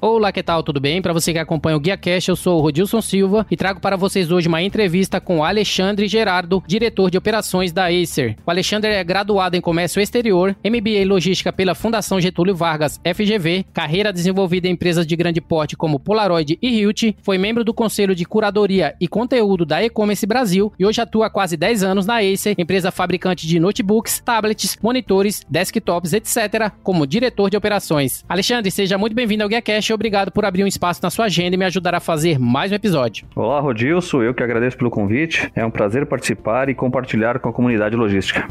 Olá, que tal? Tudo bem? Para você que acompanha o Guia Cash, eu sou o Rodilson Silva e trago para vocês hoje uma entrevista com Alexandre Gerardo, diretor de operações da Acer. O Alexandre é graduado em Comércio Exterior, MBA em Logística pela Fundação Getúlio Vargas, FGV, carreira desenvolvida em empresas de grande porte como Polaroid e Hilt, foi membro do Conselho de Curadoria e Conteúdo da E-Commerce Brasil e hoje atua há quase 10 anos na Acer, empresa fabricante de notebooks, tablets, monitores, desktops, etc., como diretor de operações. Alexandre, seja muito bem-vindo ao Guia Cash obrigado por abrir um espaço na sua agenda e me ajudar a fazer mais um episódio. Olá, Rodilson, eu que agradeço pelo convite. É um prazer participar e compartilhar com a comunidade logística.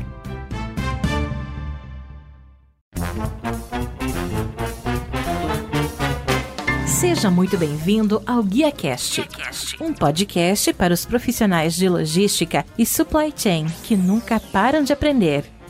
Seja muito bem-vindo ao GuiaCast, um podcast para os profissionais de logística e supply chain que nunca param de aprender.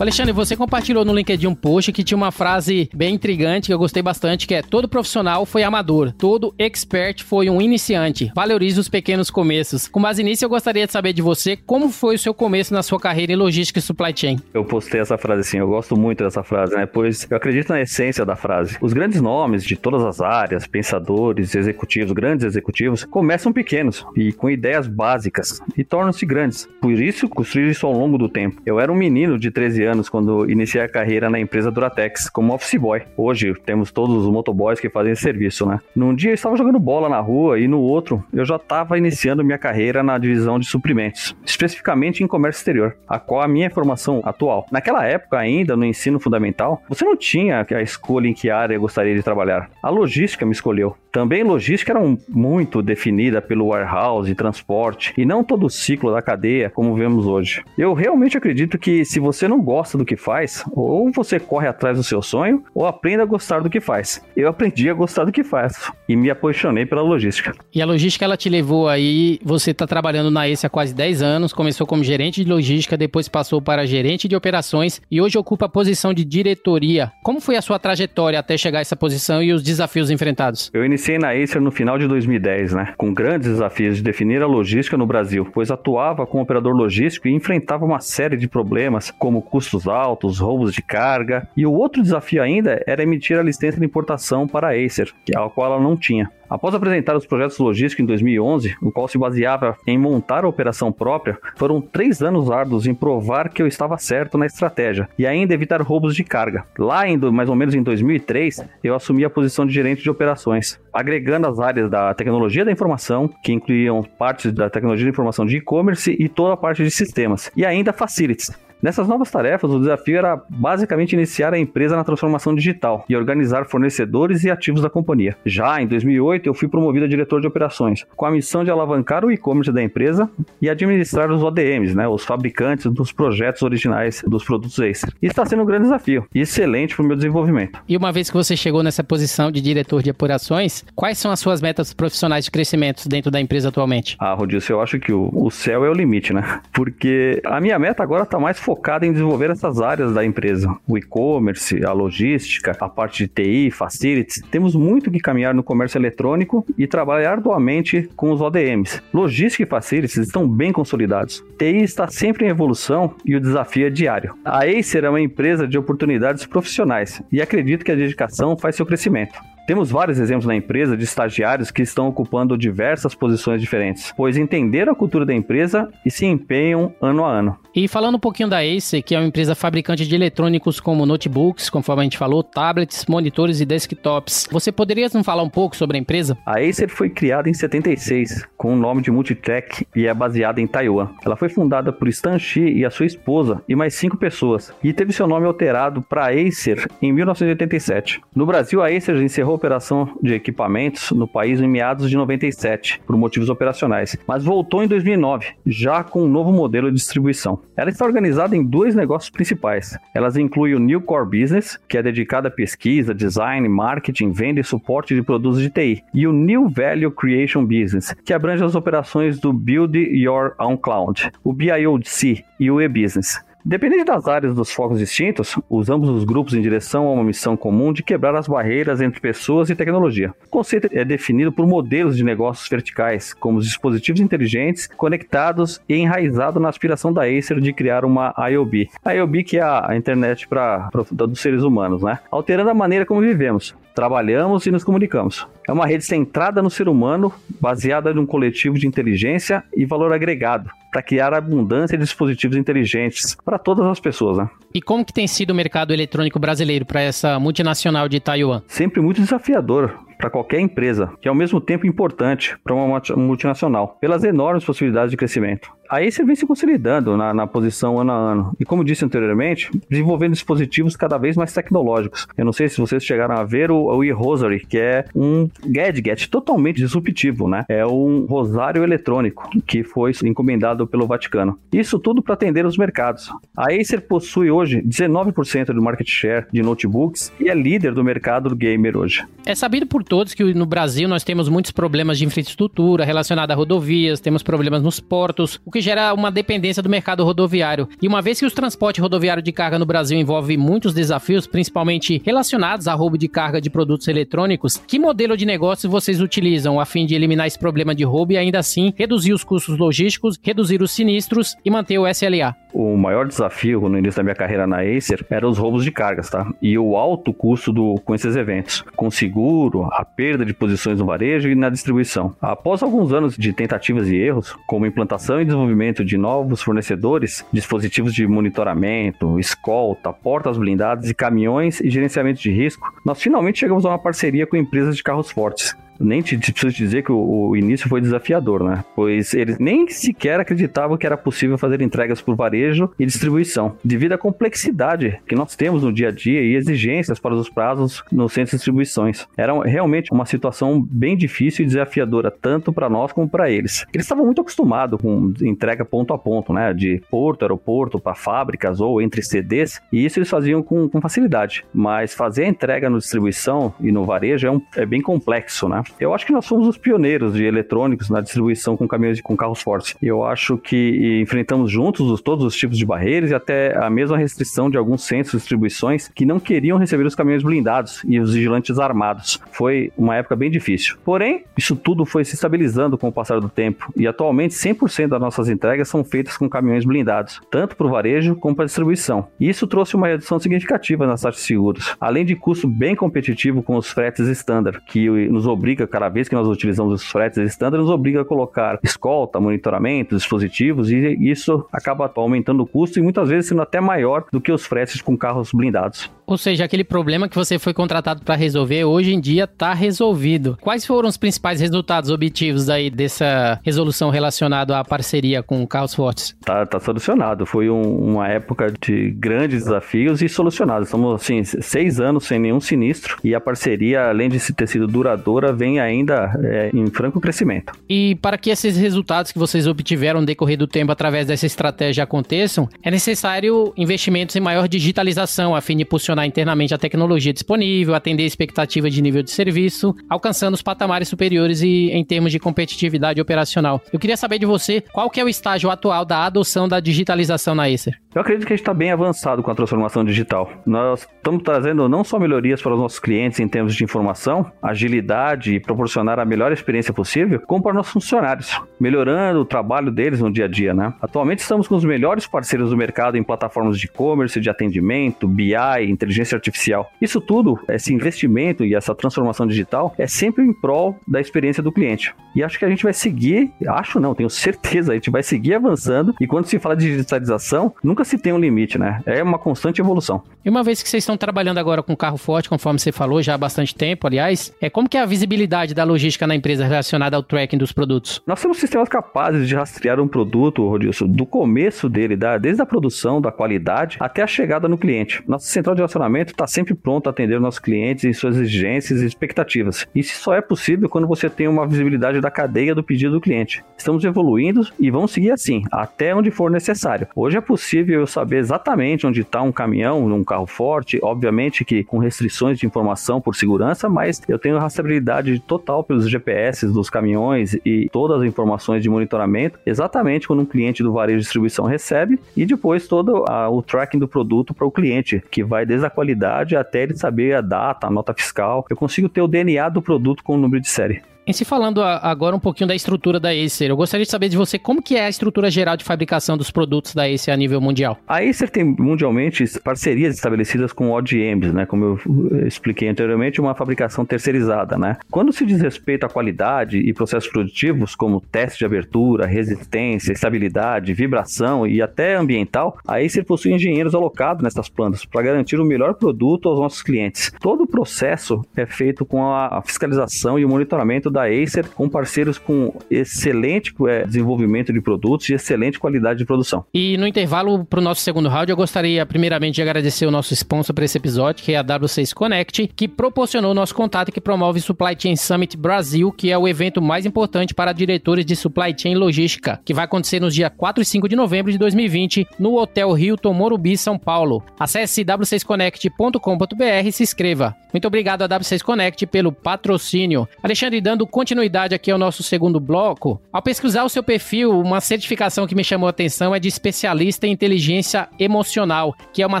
Alexandre, você compartilhou no LinkedIn um post que tinha uma frase bem intrigante que eu gostei bastante, que é todo profissional foi amador, todo expert foi um iniciante. Valorize os pequenos começos. Com base nisso, eu gostaria de saber de você como foi o seu começo na sua carreira em logística e supply chain. Eu postei essa frase assim, eu gosto muito dessa frase, né? Pois eu acredito na essência da frase. Os grandes nomes de todas as áreas, pensadores, executivos, grandes executivos, começam pequenos e com ideias básicas e tornam-se grandes. Por isso, construir isso ao longo do tempo. Eu era um menino de 13 anos anos quando iniciei a carreira na empresa Duratex como office boy. Hoje temos todos os motoboys que fazem esse serviço, né? Num dia eu estava jogando bola na rua e no outro eu já estava iniciando minha carreira na divisão de suprimentos, especificamente em comércio exterior, a qual a minha formação atual. Naquela época ainda no ensino fundamental, você não tinha a escolha em que área gostaria de trabalhar. A logística me escolheu. Também logística era muito definida pelo warehouse e transporte e não todo o ciclo da cadeia como vemos hoje. Eu realmente acredito que se você não gosta do que faz, ou você corre atrás do seu sonho, ou aprenda a gostar do que faz. Eu aprendi a gostar do que faço e me apaixonei pela logística. E a logística ela te levou aí, você está trabalhando na ESA há quase 10 anos, começou como gerente de logística, depois passou para gerente de operações e hoje ocupa a posição de diretoria. Como foi a sua trajetória até chegar a essa posição e os desafios enfrentados? Eu iniciei na Acer no final de 2010, né? Com grandes desafios de definir a logística no Brasil, pois atuava como operador logístico e enfrentava uma série de problemas, como custos altos, roubos de carga. E o outro desafio ainda era emitir a licença de importação para a Acer, a qual ela não tinha. Após apresentar os projetos logísticos em 2011, o qual se baseava em montar a operação própria, foram três anos árduos em provar que eu estava certo na estratégia e ainda evitar roubos de carga. Lá, em, mais ou menos em 2003, eu assumi a posição de gerente de operações, agregando as áreas da tecnologia da informação, que incluíam partes da tecnologia da informação de e-commerce e toda a parte de sistemas, e ainda facilities, Nessas novas tarefas, o desafio era basicamente iniciar a empresa na transformação digital e organizar fornecedores e ativos da companhia. Já em 2008, eu fui promovido a diretor de operações, com a missão de alavancar o e-commerce da empresa e administrar os ODMs, né, os fabricantes dos projetos originais dos produtos Acer. E está sendo um grande desafio e excelente para o meu desenvolvimento. E uma vez que você chegou nessa posição de diretor de operações, quais são as suas metas profissionais de crescimento dentro da empresa atualmente? Ah, Rodilson, eu acho que o, o céu é o limite, né? Porque a minha meta agora está mais focada em desenvolver essas áreas da empresa. O e-commerce, a logística, a parte de TI, facilities. Temos muito que caminhar no comércio eletrônico e trabalhar arduamente com os ODMs. Logística e facilities estão bem consolidados. TI está sempre em evolução e o desafio é diário. A Acer é uma empresa de oportunidades profissionais e acredito que a dedicação faz seu crescimento. Temos vários exemplos na empresa de estagiários que estão ocupando diversas posições diferentes, pois entenderam a cultura da empresa e se empenham ano a ano. E falando um pouquinho da Acer, que é uma empresa fabricante de eletrônicos como notebooks, conforme a gente falou, tablets, monitores e desktops, você poderia nos falar um pouco sobre a empresa? A Acer foi criada em 76 com o nome de Multitech e é baseada em Taiwan. Ela foi fundada por Stan Shi e a sua esposa e mais cinco pessoas e teve seu nome alterado para Acer em 1987. No Brasil, a Acer encerrou operação de equipamentos no país em meados de 97, por motivos operacionais, mas voltou em 2009, já com um novo modelo de distribuição. Ela está organizada em dois negócios principais. Elas incluem o New Core Business, que é dedicado a pesquisa, design, marketing, venda e suporte de produtos de TI, e o New Value Creation Business, que abrange as operações do Build Your Own Cloud, o BIOC e o e-Business. Dependendo das áreas dos focos distintos, usamos os grupos em direção a uma missão comum de quebrar as barreiras entre pessoas e tecnologia. O conceito é definido por modelos de negócios verticais, como os dispositivos inteligentes, conectados e enraizado na aspiração da Acer de criar uma IoB. A IoB que é a internet para dos seres humanos, né? Alterando a maneira como vivemos, trabalhamos e nos comunicamos. É uma rede centrada no ser humano, baseada em um coletivo de inteligência e valor agregado, para criar abundância de dispositivos inteligentes para todas as pessoas, né? E como que tem sido o mercado eletrônico brasileiro para essa multinacional de Taiwan? Sempre muito desafiador para qualquer empresa, que é ao mesmo tempo importante para uma multinacional, pelas enormes possibilidades de crescimento. A Acer vem se consolidando na, na, posição ano a ano. E como disse anteriormente, desenvolvendo dispositivos cada vez mais tecnológicos. Eu não sei se vocês chegaram a ver o, o e-Rosary, que é um gadget totalmente disruptivo, né? É um rosário eletrônico que foi encomendado pelo Vaticano. Isso tudo para atender os mercados. A Acer possui hoje 19% do market share de notebooks e é líder do mercado do gamer hoje. É sabido por todos que no Brasil nós temos muitos problemas de infraestrutura relacionada a rodovias, temos problemas nos portos, o que que gera uma dependência do mercado rodoviário. E uma vez que os transportes rodoviários de carga no Brasil envolve muitos desafios, principalmente relacionados a roubo de carga de produtos eletrônicos, que modelo de negócio vocês utilizam a fim de eliminar esse problema de roubo e ainda assim reduzir os custos logísticos, reduzir os sinistros e manter o SLA? O maior desafio no início da minha carreira na Acer era os roubos de cargas, tá? E o alto custo do, com esses eventos, com seguro, a perda de posições no varejo e na distribuição. Após alguns anos de tentativas e erros, como implantação e desenvolvimento desenvolvimento de novos fornecedores, dispositivos de monitoramento, escolta, portas blindadas e caminhões e gerenciamento de risco, nós finalmente chegamos a uma parceria com empresas de carros fortes, nem te, te preciso dizer que o, o, início foi desafiador, né? Pois eles nem sequer acreditavam que era possível fazer entregas por varejo e distribuição, devido à complexidade que nós temos no dia a dia e exigências para os prazos nos centros de distribuições. Era realmente uma situação bem difícil e desafiadora, tanto para nós como para eles. Eles estavam muito acostumados com entrega ponto a ponto, né? De porto, aeroporto, para fábricas ou entre CDs, e isso eles faziam com, com facilidade. Mas fazer a entrega no distribuição e no varejo é, um, é bem complexo, né? Eu acho que nós somos os pioneiros de eletrônicos na distribuição com caminhões e com carros fortes. Eu acho que enfrentamos juntos todos os tipos de barreiras e até a mesma restrição de alguns centros de distribuições que não queriam receber os caminhões blindados e os vigilantes armados. Foi uma época bem difícil. Porém, isso tudo foi se estabilizando com o passar do tempo e atualmente 100% das nossas entregas são feitas com caminhões blindados, tanto para o varejo como para a distribuição. E isso trouxe uma redução significativa nas taxas de seguros, além de custo bem competitivo com os fretes standard, que nos obriga obriga, cada vez que nós utilizamos os fretes estándar, nos obriga a colocar escolta, monitoramento, dispositivos, e isso acaba aumentando o custo e muitas vezes sendo até maior do que os fretes com carros blindados. Ou seja, aquele problema que você foi contratado para resolver, hoje em dia está resolvido. Quais foram os principais resultados objetivos aí dessa resolução relacionada à parceria com carros fortes? Tá, tá solucionado. Foi um, uma época de grandes desafios e solucionados. Estamos, assim, seis anos sem nenhum sinistro e a parceria, além de ter sido duradoura, vem ainda é, em franco crescimento. E para que esses resultados que vocês obtiveram no decorrer do tempo através dessa estratégia aconteçam, é necessário investimentos em maior digitalização a fim de posicionar internamente a tecnologia disponível, atender a expectativa de nível de serviço, alcançando os patamares superiores e em termos de competitividade operacional. Eu queria saber de você qual que é o estágio atual da adoção da digitalização na Acer. Eu acredito que a gente está bem avançado com a transformação digital. Nós estamos trazendo não só melhorias para os nossos clientes em termos de informação, agilidade e proporcionar a melhor experiência possível, como para nossos funcionários, melhorando o trabalho deles no dia a dia, né? Atualmente estamos com os melhores parceiros do mercado em plataformas de e-commerce, de atendimento, BI, inteligência artificial. Isso tudo, esse investimento e essa transformação digital é sempre em prol da experiência do cliente. E acho que a gente vai seguir, acho não, tenho certeza, a gente vai seguir avançando e quando se fala de digitalização, nunca nunca se tem um limite, né? É uma constante evolução. E uma vez que vocês estão trabalhando agora com carro forte, conforme você falou já há bastante tempo, aliás, é como que é a visibilidade da logística na empresa relacionada ao tracking dos produtos? Nós temos sistemas capazes de rastrear um produto, Rodilson, do começo dele, desde a produção, da qualidade, até a chegada no cliente. Nossa central de relacionamento está sempre pronta a atender nossos clientes em suas exigências e expectativas. Isso só é possível quando você tem uma visibilidade da cadeia do pedido do cliente. Estamos evoluindo e vamos seguir assim, até onde for necessário. Hoje é possível eu saber exatamente onde está um caminhão, num carro forte, obviamente que com restrições de informação por segurança, mas eu tenho rastreabilidade total pelos GPS dos caminhões e todas as informações de monitoramento, exatamente quando um cliente do varejo de distribuição recebe e depois todo a, o tracking do produto para o cliente, que vai desde a qualidade até ele saber a data, a nota fiscal. Eu consigo ter o DNA do produto com o número de série. Em se falando agora um pouquinho da estrutura da Acer, eu gostaria de saber de você como que é a estrutura geral de fabricação dos produtos da Acer a nível mundial. A Acer tem mundialmente parcerias estabelecidas com ODMs, né? Como eu expliquei anteriormente, uma fabricação terceirizada, né? Quando se diz respeito à qualidade e processos produtivos, como teste de abertura, resistência, estabilidade, vibração e até ambiental, a Acer possui engenheiros alocados nessas plantas para garantir o melhor produto aos nossos clientes. Todo o processo é feito com a fiscalização e o monitoramento da Acer com parceiros com excelente é, desenvolvimento de produtos e excelente qualidade de produção. E no intervalo para o nosso segundo round, eu gostaria primeiramente de agradecer o nosso sponsor para esse episódio, que é a W6 Connect, que proporcionou o nosso contato e que promove o Supply Chain Summit Brasil, que é o evento mais importante para diretores de supply chain logística, que vai acontecer nos dias 4 e 5 de novembro de 2020 no Hotel Hilton Morumbi, São Paulo. Acesse w6connect.com.br e se inscreva. Muito obrigado a W6 Connect pelo patrocínio. Alexandre, dando continuidade aqui ao nosso segundo bloco, ao pesquisar o seu perfil, uma certificação que me chamou a atenção é de especialista em inteligência emocional, que é uma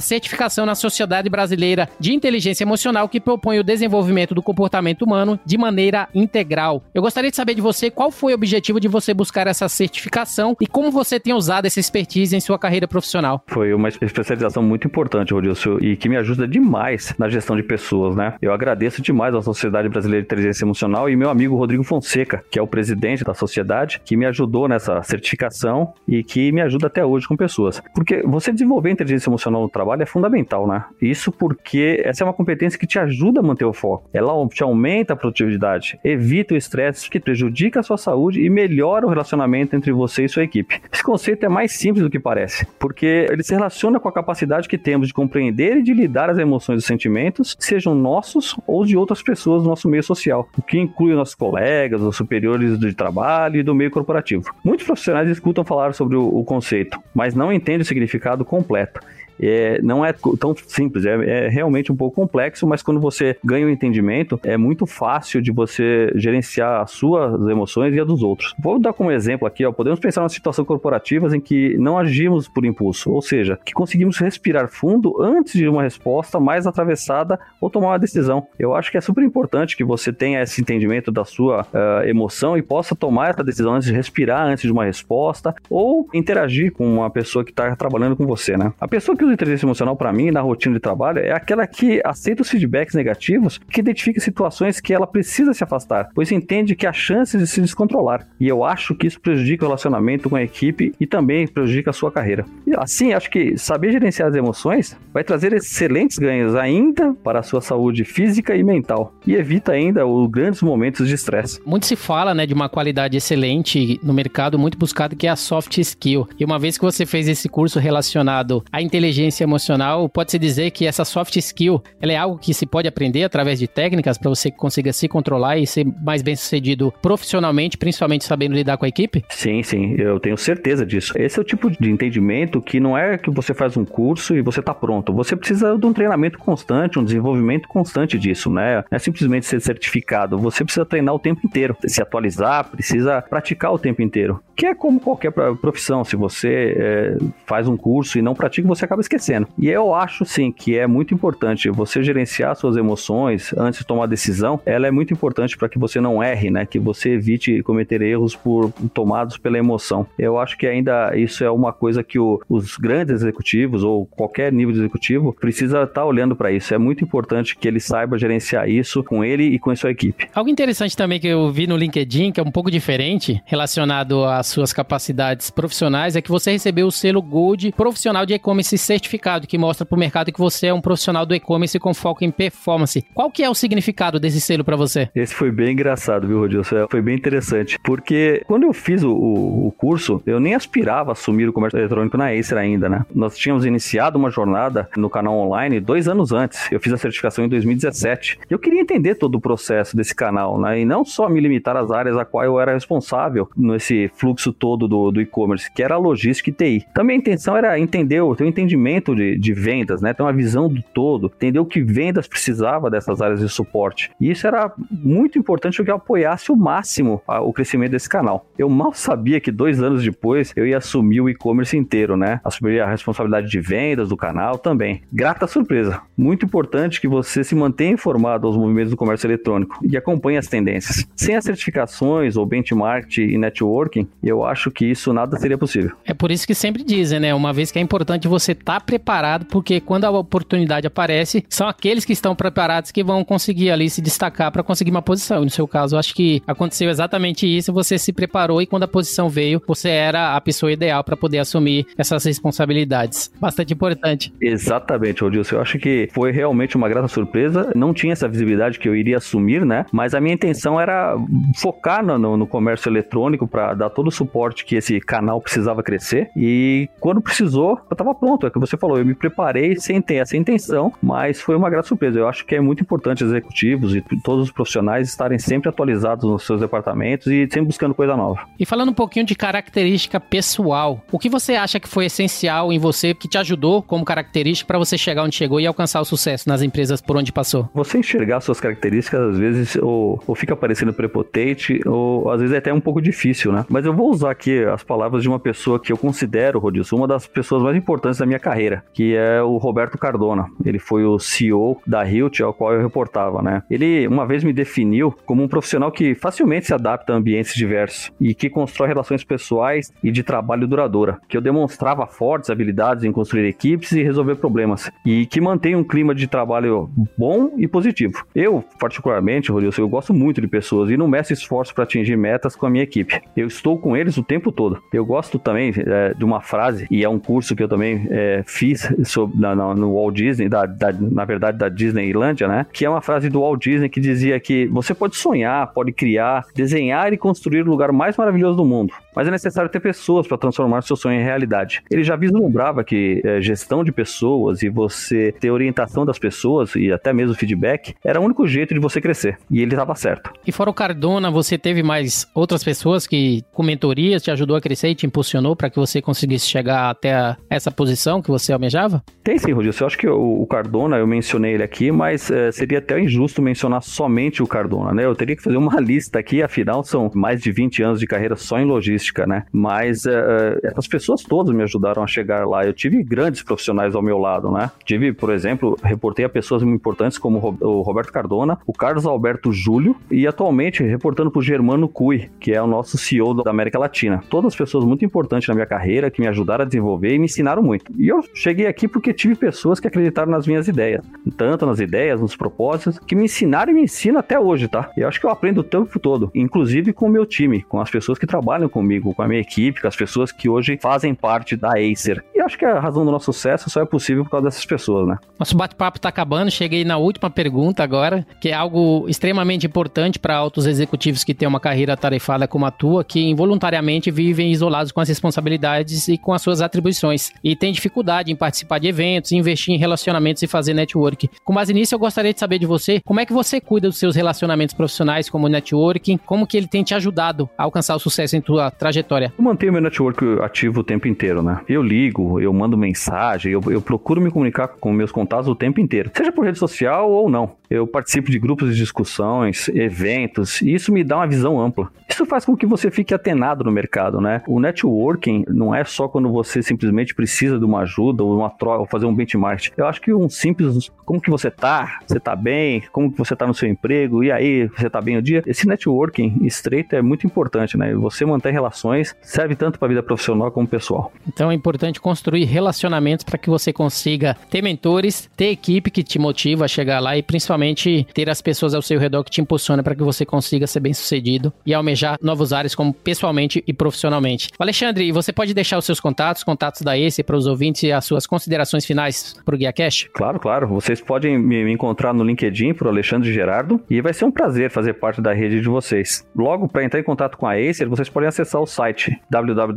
certificação na Sociedade Brasileira de Inteligência Emocional que propõe o desenvolvimento do comportamento humano de maneira integral. Eu gostaria de saber de você qual foi o objetivo de você buscar essa certificação e como você tem usado essa expertise em sua carreira profissional. Foi uma especialização muito importante, Rodilson, e que me ajuda demais na gestão de pessoas, né? Eu agradeço demais à Sociedade Brasileira de Inteligência Emocional e meu amigo Rodrigo Fonseca, que é o presidente da sociedade, que me ajudou nessa certificação e que me ajuda até hoje com pessoas. Porque você desenvolver inteligência emocional no trabalho é fundamental, né? Isso porque essa é uma competência que te ajuda a manter o foco. Ela te aumenta a produtividade, evita o estresse que prejudica a sua saúde e melhora o relacionamento entre você e sua equipe. Esse conceito é mais simples do que parece, porque ele se relaciona com a capacidade que temos de compreender e de lidar as emoções e sentimentos, sejam nossos ou de outras pessoas do nosso meio social, o que inclui nossos colegas, os superiores de trabalho e do meio corporativo. Muitos profissionais escutam falar sobre o, o conceito, mas não entendem o significado completo é, não é tão simples, é, é, realmente um pouco complexo, mas quando você ganha o um entendimento, é muito fácil de você gerenciar as suas emoções e a dos outros. Vou dar como exemplo aqui, ó, podemos pensar em situação corporativas em que não agimos por impulso, ou seja, que conseguimos respirar fundo antes de uma resposta mais atravessada ou tomar uma decisão. Eu acho que é super importante que você tenha esse entendimento da sua uh, emoção e possa tomar essa decisão antes de respirar antes de uma resposta ou interagir com uma pessoa que está trabalhando com você, né? A pessoa que usa inteligência emocional para mim na rotina de trabalho é aquela que aceita os feedbacks negativos, que identifica situações que ela precisa se afastar, pois entende que há chances de se descontrolar. E eu acho que isso prejudica o relacionamento com a equipe e também prejudica a sua carreira. E assim, acho que saber gerenciar as emoções vai trazer excelentes ganhos ainda para a sua saúde física e mental e evita ainda os grandes momentos de estresse. Muito se fala, né, de uma qualidade excelente no mercado muito buscado que é a soft skill. E uma vez que você fez esse curso relacionado à inteligência inteligência emocional, pode-se dizer que essa soft skill, ela é algo que se pode aprender através de técnicas para você que consiga se controlar e ser mais bem sucedido profissionalmente, principalmente sabendo lidar com a equipe? Sim, sim, eu tenho certeza disso. Esse é o tipo de entendimento que não é que você faz um curso e você está pronto. Você precisa de um treinamento constante, um desenvolvimento constante disso, né? Não é simplesmente ser certificado. Você precisa treinar o tempo inteiro, se atualizar, precisa praticar o tempo inteiro. Que é como qualquer profissão. Se você é, faz um curso e não pratica, você acaba esquecendo. E eu acho sim que é muito importante você gerenciar suas emoções antes de tomar decisão. Ela é muito importante para que você não erre, né? Que você evite cometer erros por tomados pela emoção. Eu acho que ainda isso é uma coisa que o, os grandes executivos ou qualquer nível de executivo precisa estar tá olhando para isso. É muito importante que ele saiba gerenciar isso com ele e com a sua equipe. Algo interessante também que eu vi no LinkedIn, que é um pouco diferente, relacionado à suas capacidades profissionais é que você recebeu o selo Gold Profissional de E-Commerce Certificado, que mostra para o mercado que você é um profissional do e-commerce com foco em performance. Qual que é o significado desse selo para você? Esse foi bem engraçado, viu, Rodilson? Foi bem interessante, porque quando eu fiz o, o, o curso, eu nem aspirava a assumir o comércio eletrônico na Acer ainda, né? Nós tínhamos iniciado uma jornada no canal online dois anos antes. Eu fiz a certificação em 2017. Eu queria entender todo o processo desse canal, né? E não só me limitar às áreas a qual eu era responsável nesse fluxo todo do, do e-commerce, que era logística e TI. Também a intenção era entender, ter um entendimento de, de vendas, né? Ter uma visão do todo, entender o que vendas precisava dessas áreas de suporte. E isso era muito importante que apoiasse o máximo o crescimento desse canal. Eu mal sabia que dois anos depois eu ia assumir o e-commerce inteiro, né? Assumir a responsabilidade de vendas do canal também. Grata surpresa. Muito importante que você se mantenha informado aos movimentos do comércio eletrônico e acompanhe as tendências. Sem as certificações ou benchmark e networking, eu acho que isso nada seria possível. É por isso que sempre dizem, né? Uma vez que é importante você estar tá preparado, porque quando a oportunidade aparece, são aqueles que estão preparados que vão conseguir ali se destacar para conseguir uma posição. No seu caso, acho que aconteceu exatamente isso. Você se preparou e quando a posição veio, você era a pessoa ideal para poder assumir essas responsabilidades. Bastante importante. Exatamente, Odilson. Eu acho que foi realmente uma grata surpresa. Não tinha essa visibilidade que eu iria assumir, né? Mas a minha intenção era focar no, no comércio eletrônico para dar todo o suporte que esse canal precisava crescer. E quando precisou, eu estava pronto. Que você falou, eu me preparei sem ter essa intenção, mas foi uma grata surpresa. Eu acho que é muito importante executivos e todos os profissionais estarem sempre atualizados nos seus departamentos e sempre buscando coisa nova. E falando um pouquinho de característica pessoal, o que você acha que foi essencial em você, que te ajudou como característica para você chegar onde chegou e alcançar o sucesso nas empresas por onde passou? Você enxergar suas características, às vezes, ou, ou fica parecendo prepotente, ou às vezes é até um pouco difícil, né? Mas eu vou usar aqui as palavras de uma pessoa que eu considero, Rodilson, uma das pessoas mais importantes da minha carreira, que é o Roberto Cardona. Ele foi o CEO da Hilt, ao qual eu reportava, né? Ele uma vez me definiu como um profissional que facilmente se adapta a ambientes diversos e que constrói relações pessoais e de trabalho duradoura, que eu demonstrava fortes habilidades em construir equipes e resolver problemas e que mantém um clima de trabalho bom e positivo. Eu, particularmente, Rodilson, eu gosto muito de pessoas e não meço esforço para atingir metas com a minha equipe. Eu estou com eles o tempo todo. Eu gosto também é, de uma frase, e é um curso que eu também é, fiz sobre, na, na, no Walt Disney, da, da, na verdade da Disneylândia, né? Que é uma frase do Walt Disney que dizia que você pode sonhar, pode criar, desenhar e construir o lugar mais maravilhoso do mundo, mas é necessário ter pessoas para transformar seu sonho em realidade. Ele já vislumbrava que é, gestão de pessoas e você ter orientação das pessoas e até mesmo feedback era o único jeito de você crescer. E ele estava certo. E fora o Cardona, você teve mais outras pessoas que com mentorias te ajudou a crescer e te impulsionou para que você conseguisse chegar até a, essa posição que você almejava? Tem sim, Rodilson. Eu acho que o, o Cardona, eu mencionei ele aqui, mas é, seria até injusto mencionar somente o Cardona, né? Eu teria que fazer uma lista aqui, afinal são mais de 20 anos de carreira só em logística, né? Mas é, essas pessoas todas me ajudaram a chegar lá. Eu tive grandes profissionais ao meu lado, né? Tive, por exemplo, reportei a pessoas muito importantes como o Roberto Cardona, o Carlos Alberto Júlio e atualmente reportando para o Germano Cui, que é o nosso CEO da América Latina. Todas pessoas muito importantes na minha carreira que me ajudaram a desenvolver e me ensinaram muito. E eu cheguei aqui porque tive pessoas que acreditaram nas minhas ideias, tanto nas ideias, nos propósitos, que me ensinaram e me ensinam até hoje, tá? Eu acho que eu aprendo o tempo todo, inclusive com o meu time, com as pessoas que trabalham comigo, com a minha equipe, com as pessoas que hoje fazem parte da Acer. E acho que a razão do nosso sucesso só é possível por causa dessas pessoas, né? Nosso bate-papo tá acabando, cheguei na última pergunta agora, que é algo extremamente importante para altos executivos que têm uma carreira tarefada como a tua, que involuntariamente vivem isolados com as responsabilidades e com as suas atribuições e têm dificuldade em participar de eventos, investir em relacionamentos e fazer network. Com base nisso, eu gostaria de saber de você, como é que você cuida dos seus relacionamentos profissionais como networking, como que ele tem te ajudado a alcançar o sucesso em tua trajetória? Eu mantenho meu network ativo o tempo inteiro, né? Eu ligo, eu mando mensagem, eu, eu procuro me comunicar com meus contatos o tempo inteiro, seja por rede social ou não. Eu participo de grupos de discussões, eventos, e isso me dá uma visão ampla. Isso faz com que você fique atenado no mercado, né? O networking não é só quando você simplesmente precisa de uma ajuda ou uma troca, ou fazer um benchmark. Eu acho que um simples, como que você tá? Você tá bem? Como que você tá no seu emprego? E aí, você tá bem o dia? Esse networking estreito é muito importante, né? Você manter relações serve tanto para a vida profissional como pessoal. Então é importante construir relacionamentos para que você consiga ter mentores, ter equipe que te motiva a chegar lá e principalmente ter as pessoas ao seu redor que te impulsionam para que você consiga ser bem sucedido e almejar almejar novos áreas como pessoalmente e profissionalmente. Alexandre, você pode deixar os seus contatos, contatos da Acer para os ouvintes e as suas considerações finais para o Guia Cash? Claro, claro. Vocês podem me encontrar no LinkedIn por Alexandre Gerardo e vai ser um prazer fazer parte da rede de vocês. Logo, para entrar em contato com a Acer, vocês podem acessar o site www.acer.com.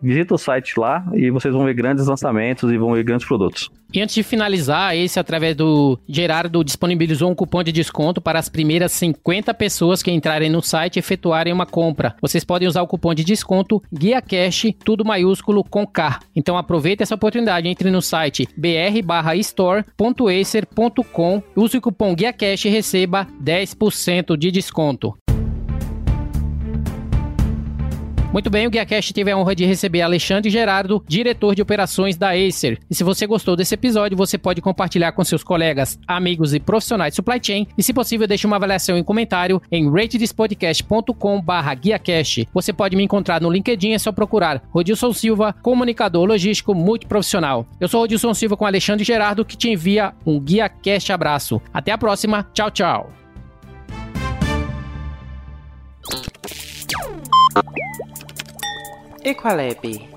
Visita o site lá e vocês vão ver grandes lançamentos e vão ver grandes produtos. E antes de finalizar, esse através do Gerardo disponibilizou um cupom de desconto para as primeiras 50 pessoas que entrarem no site e efetuarem uma compra. Vocês podem usar o cupom de desconto Guia Cash, tudo maiúsculo com K. Então aproveite essa oportunidade, entre no site br/store.acer.com, use o cupom Guia Cash e receba 10% de desconto. Muito bem, o GuiaCast teve a honra de receber Alexandre Gerardo, diretor de operações da Acer. E se você gostou desse episódio, você pode compartilhar com seus colegas, amigos e profissionais de supply chain. E se possível, deixe uma avaliação e comentário em ratedespodcast.com/guiacast. Você pode me encontrar no LinkedIn, é só procurar Rodilson Silva, comunicador logístico multiprofissional. Eu sou Rodilson Silva com Alexandre Gerardo, que te envia um GuiaCast abraço. Até a próxima. Tchau, tchau. Equalab